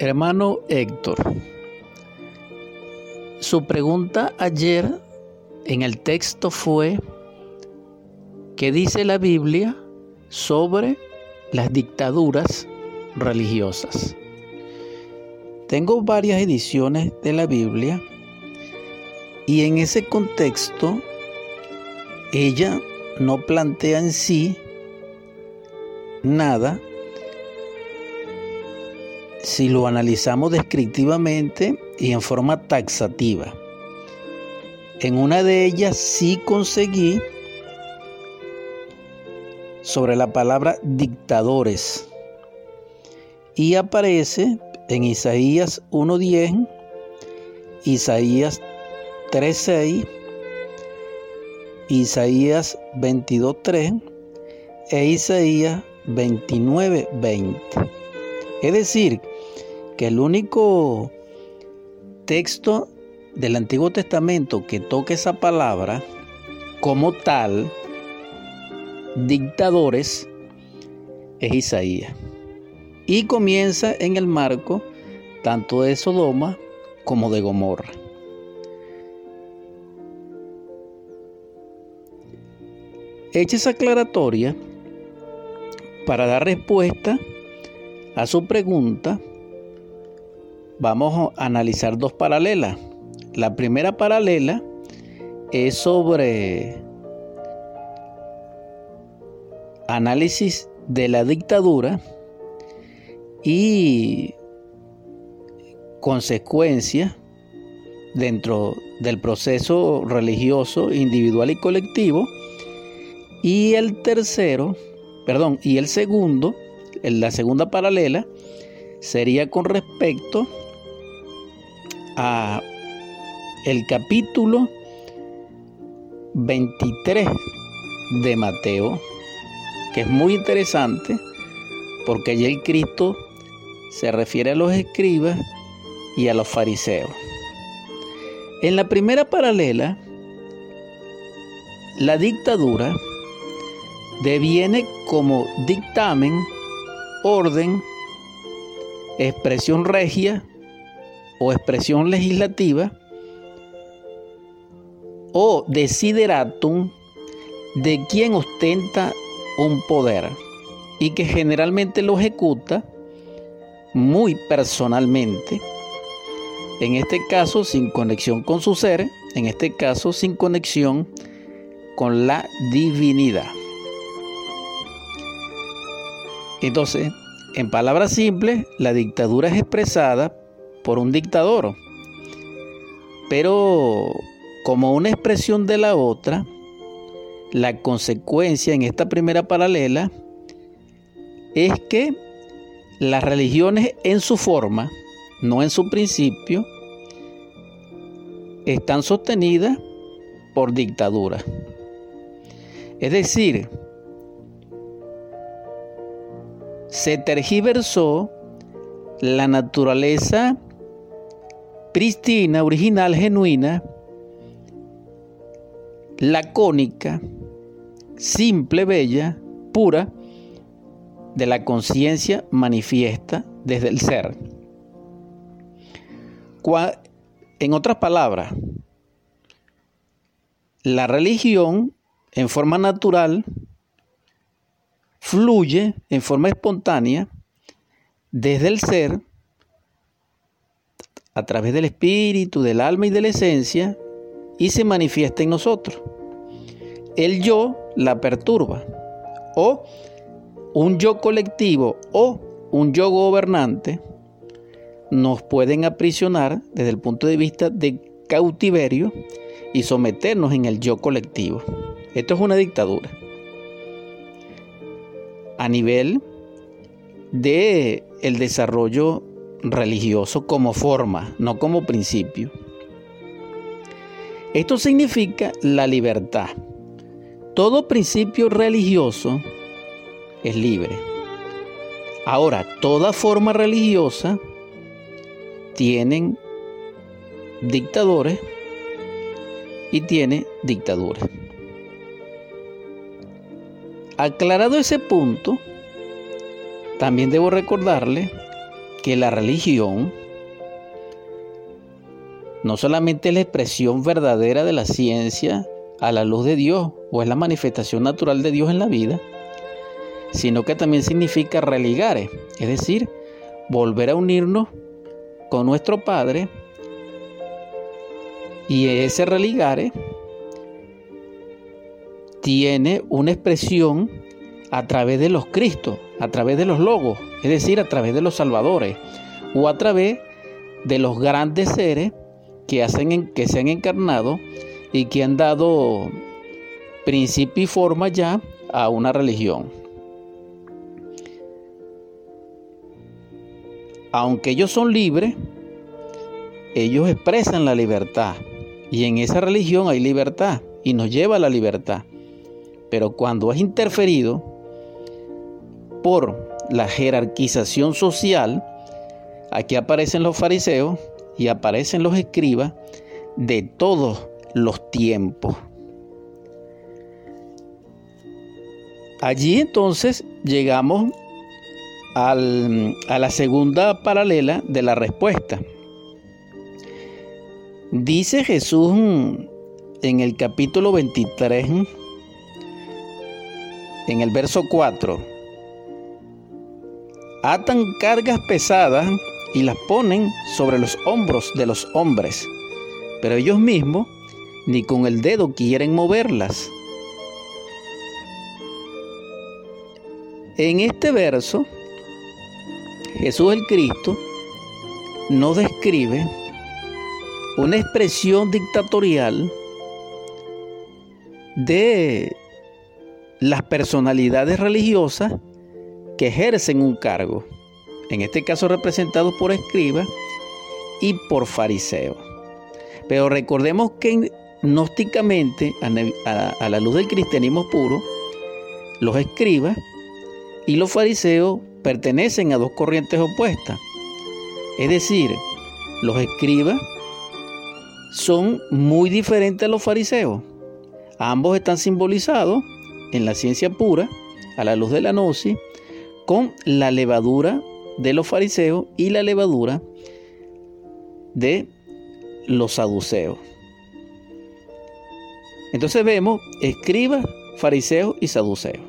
Hermano Héctor, su pregunta ayer en el texto fue, ¿qué dice la Biblia sobre las dictaduras religiosas? Tengo varias ediciones de la Biblia y en ese contexto ella no plantea en sí nada si lo analizamos descriptivamente y en forma taxativa. En una de ellas sí conseguí sobre la palabra dictadores y aparece en Isaías 1.10, Isaías 3.6, Isaías 22.3 e Isaías 29.20. Es decir, que el único texto del Antiguo Testamento que toca esa palabra como tal, dictadores, es Isaías. Y comienza en el marco tanto de Sodoma como de Gomorra. Hecha esa aclaratoria, para dar respuesta a su pregunta, vamos a analizar dos paralelas. La primera paralela es sobre análisis de la dictadura y consecuencias dentro del proceso religioso individual y colectivo. Y el tercero, perdón, y el segundo, la segunda paralela, sería con respecto a el capítulo 23 de Mateo, que es muy interesante porque allí el Cristo se refiere a los escribas y a los fariseos. En la primera paralela, la dictadura deviene como dictamen, orden, expresión regia o expresión legislativa o desideratum de quien ostenta un poder y que generalmente lo ejecuta muy personalmente, en este caso sin conexión con su ser, en este caso sin conexión con la divinidad. Entonces, en palabras simples, la dictadura es expresada por un dictador. Pero como una expresión de la otra, la consecuencia en esta primera paralela es que las religiones en su forma, no en su principio, están sostenidas por dictadura. Es decir, se tergiversó la naturaleza pristina, original, genuina, lacónica, simple, bella, pura, de la conciencia manifiesta desde el ser. En otras palabras, la religión en forma natural fluye en forma espontánea desde el ser, a través del espíritu, del alma y de la esencia, y se manifiesta en nosotros. El yo la perturba, o un yo colectivo o un yo gobernante nos pueden aprisionar desde el punto de vista de cautiverio y someternos en el yo colectivo. Esto es una dictadura a nivel de el desarrollo religioso como forma, no como principio. Esto significa la libertad. Todo principio religioso es libre. Ahora, toda forma religiosa tienen dictadores y tiene dictadura. Aclarado ese punto, también debo recordarle que la religión no solamente es la expresión verdadera de la ciencia a la luz de Dios o es la manifestación natural de Dios en la vida, sino que también significa religare, es decir, volver a unirnos con nuestro Padre y ese religare tiene una expresión a través de los Cristos, a través de los logos, es decir, a través de los salvadores o a través de los grandes seres que, hacen, que se han encarnado y que han dado principio y forma ya a una religión. Aunque ellos son libres, ellos expresan la libertad y en esa religión hay libertad y nos lleva a la libertad. Pero cuando es interferido por la jerarquización social, aquí aparecen los fariseos y aparecen los escribas de todos los tiempos. Allí entonces llegamos a la segunda paralela de la respuesta. Dice Jesús en el capítulo 23, en el verso 4, atan cargas pesadas y las ponen sobre los hombros de los hombres, pero ellos mismos ni con el dedo quieren moverlas. En este verso, Jesús el Cristo nos describe una expresión dictatorial de las personalidades religiosas que ejercen un cargo, en este caso representados por escribas y por fariseos. Pero recordemos que gnósticamente, a, la luz del cristianismo puro, los escribas y los fariseos pertenecen a dos corrientes opuestas. Es decir, los escribas son muy diferentes a los fariseos. Ambos están simbolizados en la ciencia pura, a la luz de la gnosis, con la levadura de los fariseos y la levadura de los saduceos. Entonces vemos escribas, fariseos y saduceos.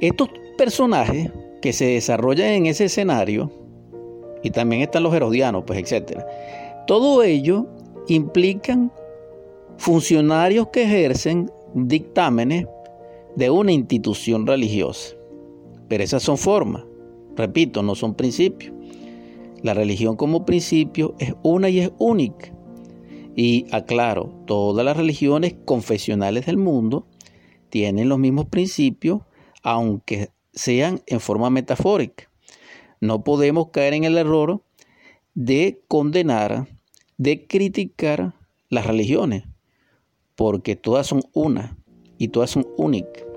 Estos personajes que se desarrollan en ese escenario, y también están los herodianos, pues etcétera, todo ello implican funcionarios que ejercen dictámenes de una institución religiosa. Pero esas son formas, repito, no son principios. La religión como principio es una y es única. Y aclaro, todas las religiones confesionales del mundo tienen los mismos principios, aunque sean en forma metafórica. No podemos caer en el error de condenar, de criticar las religiones, porque todas son una y todas son únicas.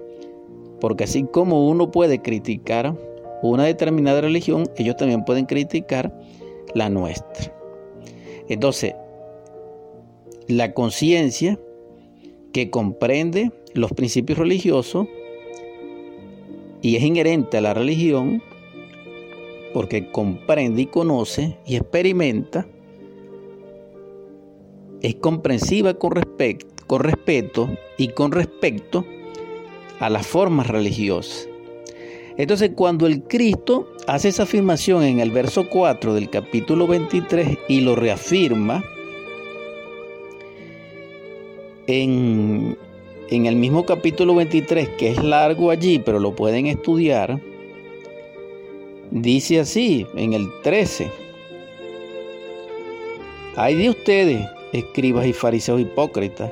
Porque así como uno puede criticar una determinada religión, ellos también pueden criticar la nuestra. Entonces, la conciencia que comprende los principios religiosos y es inherente a la religión porque comprende y conoce y experimenta, es comprensiva con, con respeto y con respecto a las formas religiosas. Entonces, cuando el Cristo hace esa afirmación en el verso 4 del capítulo 23 y lo reafirma, en, en el mismo capítulo 23, que es largo allí, pero lo pueden estudiar, dice así, en el 13, hay de ustedes, escribas y fariseos hipócritas,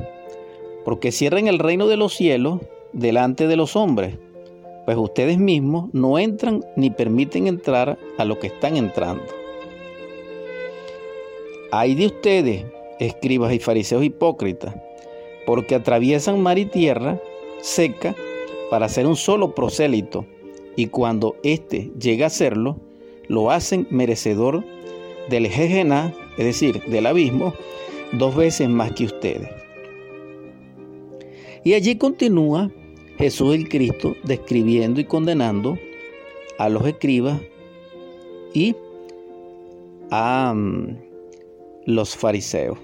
porque cierren el reino de los cielos delante de los hombres, pues ustedes mismos no entran ni permiten entrar a los que están entrando. Hay de ustedes, escribas y fariseos hipócritas, porque atraviesan mar y tierra seca para hacer un solo prosélito, y cuando éste llega a serlo, lo hacen merecedor del jejená, es decir, del abismo, dos veces más que ustedes. Y allí continúa Jesús el Cristo describiendo y condenando a los escribas y a mm, los fariseos.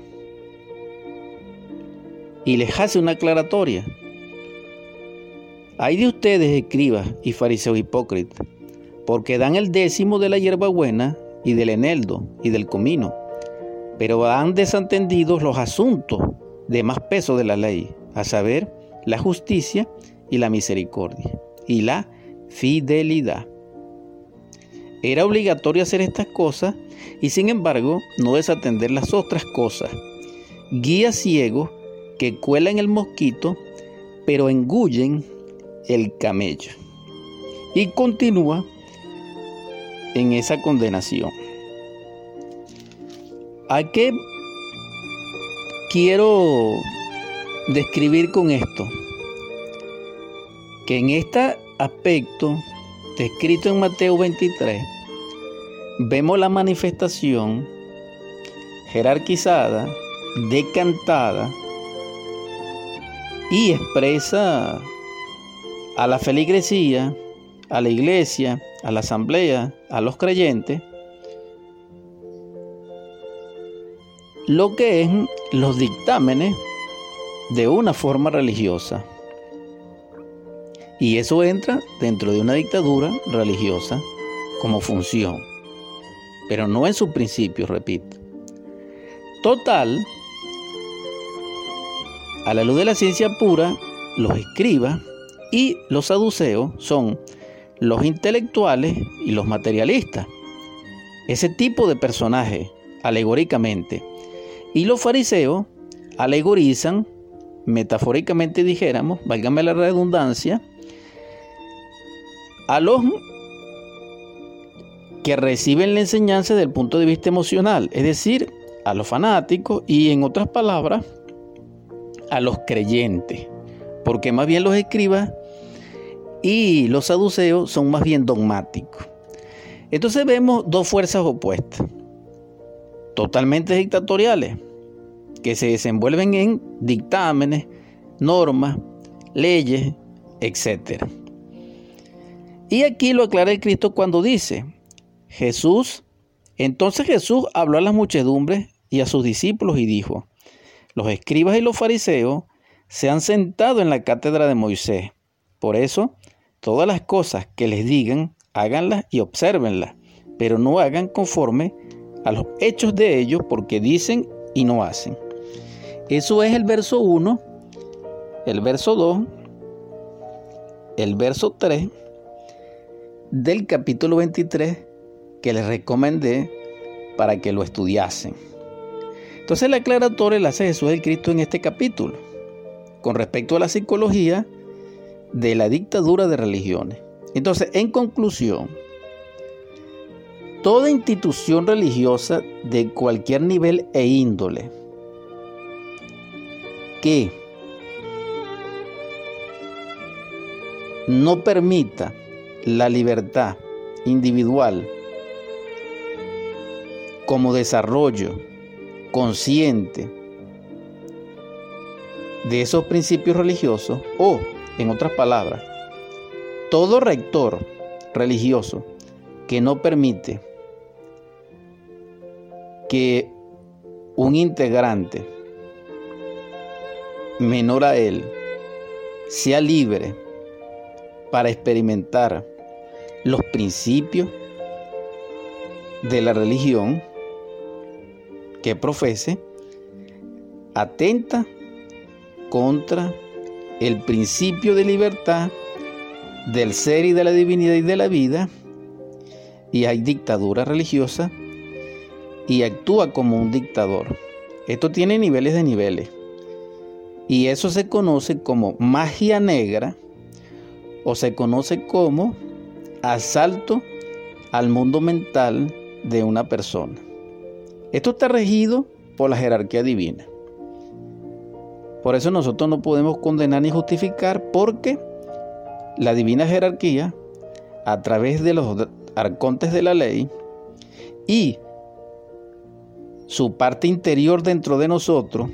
Y les hace una aclaratoria. Hay de ustedes, escribas y fariseos hipócritas, porque dan el décimo de la hierbabuena y del eneldo y del comino, pero han desentendido los asuntos de más peso de la ley, a saber, la justicia y la misericordia y la fidelidad. Era obligatorio hacer estas cosas y sin embargo no desatender las otras cosas. Guía ciego que cuelan el mosquito, pero engullen el camello. Y continúa en esa condenación. ¿A qué quiero describir con esto? Que en este aspecto descrito en Mateo 23, vemos la manifestación jerarquizada, decantada y expresa a la feligresía, a la iglesia, a la asamblea, a los creyentes, lo que es los dictámenes de una forma religiosa. Y eso entra dentro de una dictadura religiosa como función, pero no en su principio, repito. Total, a la luz de la ciencia pura, los escribas y los saduceos son los intelectuales y los materialistas. Ese tipo de personaje, alegóricamente. Y los fariseos alegorizan, metafóricamente dijéramos, válgame la redundancia, a los que reciben la enseñanza desde el punto de vista emocional, es decir, a los fanáticos y en otras palabras, a los creyentes, porque más bien los escribas y los saduceos son más bien dogmáticos. Entonces vemos dos fuerzas opuestas, totalmente dictatoriales, que se desenvuelven en dictámenes, normas, leyes, etc. Y aquí lo aclara el Cristo cuando dice, Jesús, entonces Jesús habló a las muchedumbres y a sus discípulos y dijo, los escribas y los fariseos se han sentado en la cátedra de Moisés. Por eso, todas las cosas que les digan, háganlas y obsérvenlas, pero no hagan conforme a los hechos de ellos porque dicen y no hacen. Eso es el verso 1, el verso 2, el verso 3 del capítulo 23 que les recomendé para que lo estudiasen. Entonces la aclaratoria la hace Jesús el Cristo en este capítulo con respecto a la psicología de la dictadura de religiones. Entonces, en conclusión, toda institución religiosa de cualquier nivel e índole que no permita la libertad individual como desarrollo consciente de esos principios religiosos o, en otras palabras, todo rector religioso que no permite que un integrante menor a él sea libre para experimentar los principios de la religión que profese, atenta contra el principio de libertad del ser y de la divinidad y de la vida, y hay dictadura religiosa, y actúa como un dictador. Esto tiene niveles de niveles. Y eso se conoce como magia negra o se conoce como asalto al mundo mental de una persona. Esto está regido por la jerarquía divina. Por eso nosotros no podemos condenar ni justificar porque la divina jerarquía, a través de los arcontes de la ley y su parte interior dentro de nosotros,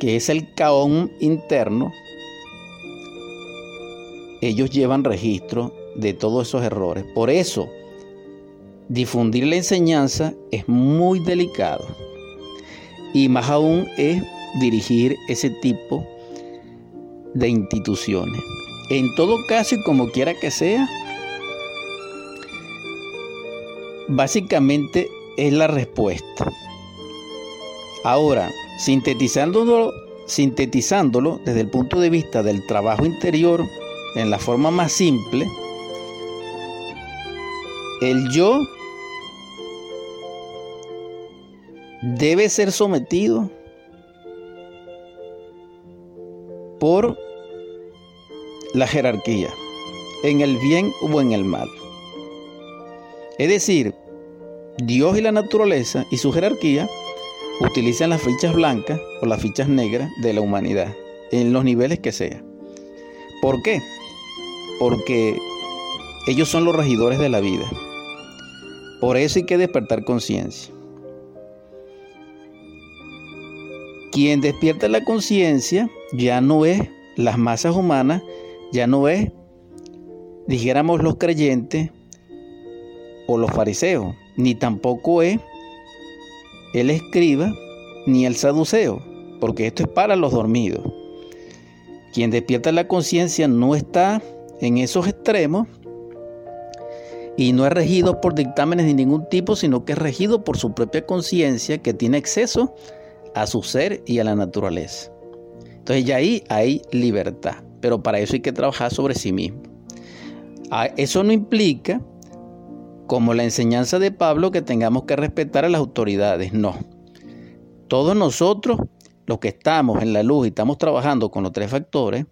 que es el caón interno, ellos llevan registro de todos esos errores. Por eso, difundir la enseñanza es muy delicado. Y más aún es dirigir ese tipo de instituciones. En todo caso y como quiera que sea, básicamente es la respuesta. Ahora, sintetizándolo, sintetizándolo desde el punto de vista del trabajo interior en la forma más simple, el yo debe ser sometido por la jerarquía, en el bien o en el mal. Es decir, Dios y la naturaleza y su jerarquía utilizan las fichas blancas o las fichas negras de la humanidad, en los niveles que sea. ¿Por qué? Porque ellos son los regidores de la vida. Por eso hay que despertar conciencia. Quien despierta la conciencia ya no es las masas humanas, ya no es, dijéramos, los creyentes o los fariseos, ni tampoco es el escriba ni el saduceo, porque esto es para los dormidos. Quien despierta la conciencia no está en esos extremos y no es regido por dictámenes de ningún tipo, sino que es regido por su propia conciencia que tiene acceso a su ser y a la naturaleza. Entonces ya ahí hay libertad, pero para eso hay que trabajar sobre sí mismo. Ah, eso no implica como la enseñanza de Pablo que tengamos que respetar a las autoridades. No. Todos nosotros, los que estamos en la luz y estamos trabajando con los tres factores,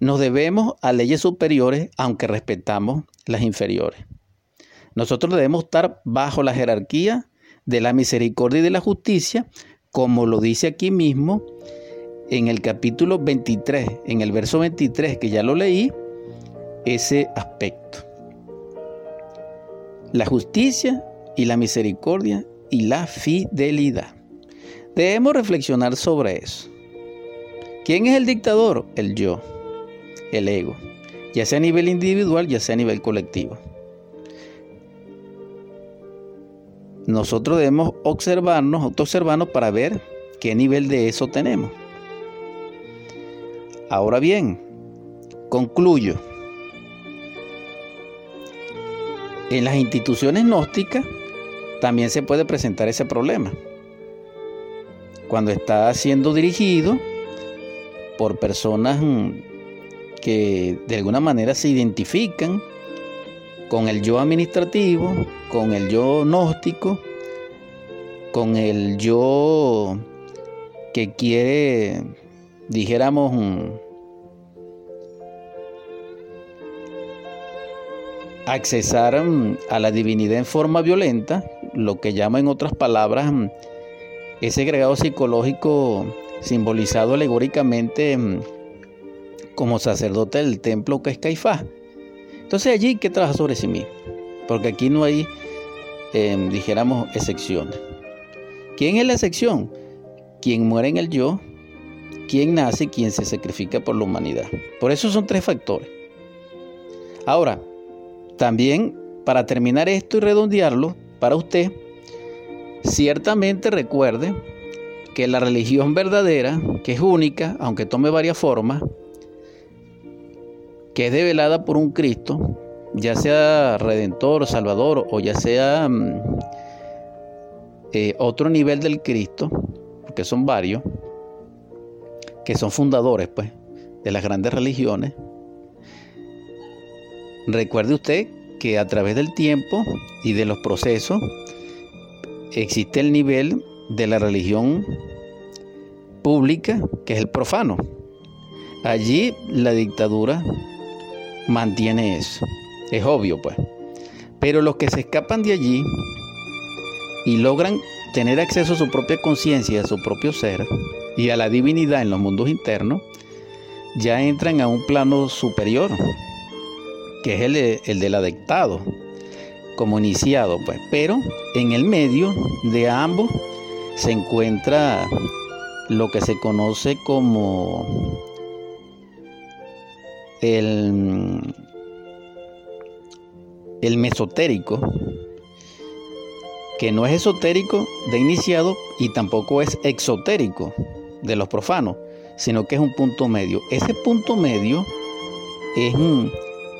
nos debemos a leyes superiores aunque respetamos las inferiores. Nosotros debemos estar bajo la jerarquía de la misericordia y de la justicia, como lo dice aquí mismo en el capítulo 23, en el verso 23, que ya lo leí, ese aspecto la justicia y la misericordia y la fidelidad. Debemos reflexionar sobre eso. ¿Quién es el dictador? El yo, el ego, ya sea a nivel individual, ya sea a nivel colectivo. Nosotros debemos observarnos, autoobservarnos para ver qué nivel de eso tenemos. Ahora bien, concluyo. En las instituciones gnósticas también se puede presentar ese problema. Cuando está siendo dirigido por personas mm, que de alguna manera se identifican con el yo administrativo, con el yo gnóstico, con el yo que quiere, dijéramos, accesar mm, a la divinidad en forma violenta, lo que llama en otras palabras mm, ese agregado psicológico simbolizado alegóricamente mm, como sacerdote del templo que es Caifás. Entonces allí que trabajar sobre sí mismo, porque aquí no hay, em, dijéramos, excepciones. ¿Quién es la excepción? Quien muere en el yo, quien nace y quien se sacrifica por la humanidad. Por eso son tres factores. Ahora, también, para terminar esto y redondearlo, para usted, ciertamente recuerde que la religión verdadera, que es única, aunque tome varias formas, que es develada por un Cristo, ya sea redentor, salvador o ya sea mm, eh, otro nivel del Cristo, porque son varios, que son fundadores pues, de las grandes religiones, Recuerde usted que a través del tiempo y de los procesos existe el nivel de la religión pública, que es el profano. Allí la dictadura mantiene eso. Es obvio, pues. Pero los que se escapan de allí y logran tener acceso a su propia conciencia, a su propio ser y a la divinidad en los mundos internos, ya entran a un plano superior, que es el, el del adectado, como iniciado, pues. Pero en el medio de ambos se encuentra lo que se conoce como el el mesotérico, que no es esotérico de iniciado y tampoco es exotérico de los profanos, sino que es un punto medio. Ese punto medio es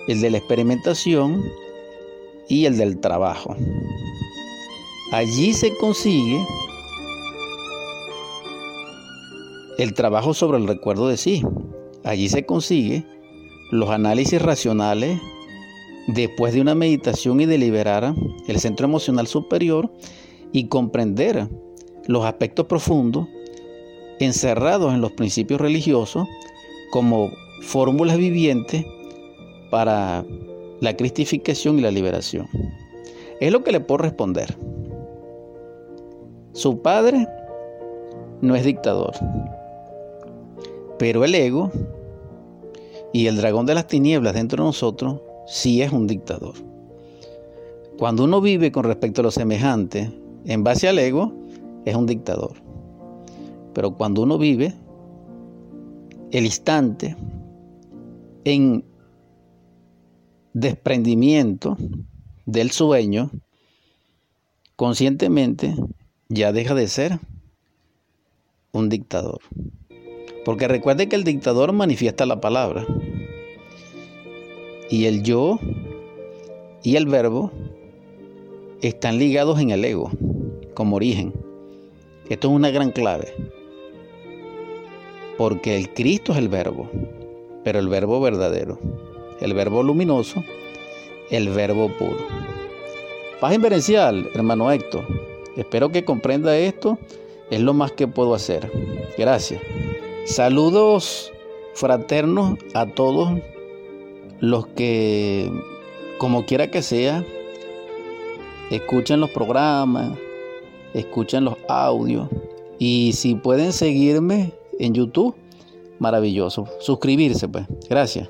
el de la experimentación y el del trabajo. Allí se consigue el trabajo sobre el recuerdo de sí. Allí se consigue los análisis racionales después de una meditación y deliberar el centro emocional superior y comprender los aspectos profundos encerrados en los principios religiosos como fórmulas vivientes para la cristificación y la liberación. Es lo que le puedo responder. Su padre no es dictador, pero el ego y el dragón de las tinieblas dentro de nosotros sí es un dictador. Cuando uno vive con respecto a lo semejante en base al ego, es un dictador. Pero cuando uno vive el instante en desprendimiento del sueño, conscientemente ya deja de ser un dictador. Porque recuerde que el dictador manifiesta la palabra. Y el yo y el verbo están ligados en el ego como origen. Esto es una gran clave. Porque el Cristo es el verbo, pero el verbo verdadero, el verbo luminoso, el verbo puro. Paz inverencial, hermano Héctor. Espero que comprenda esto. Es lo más que puedo hacer. Gracias. Saludos fraternos a todos los que, como quiera que sea, escuchen los programas, escuchen los audios y si pueden seguirme en YouTube, maravilloso. Suscribirse, pues. Gracias.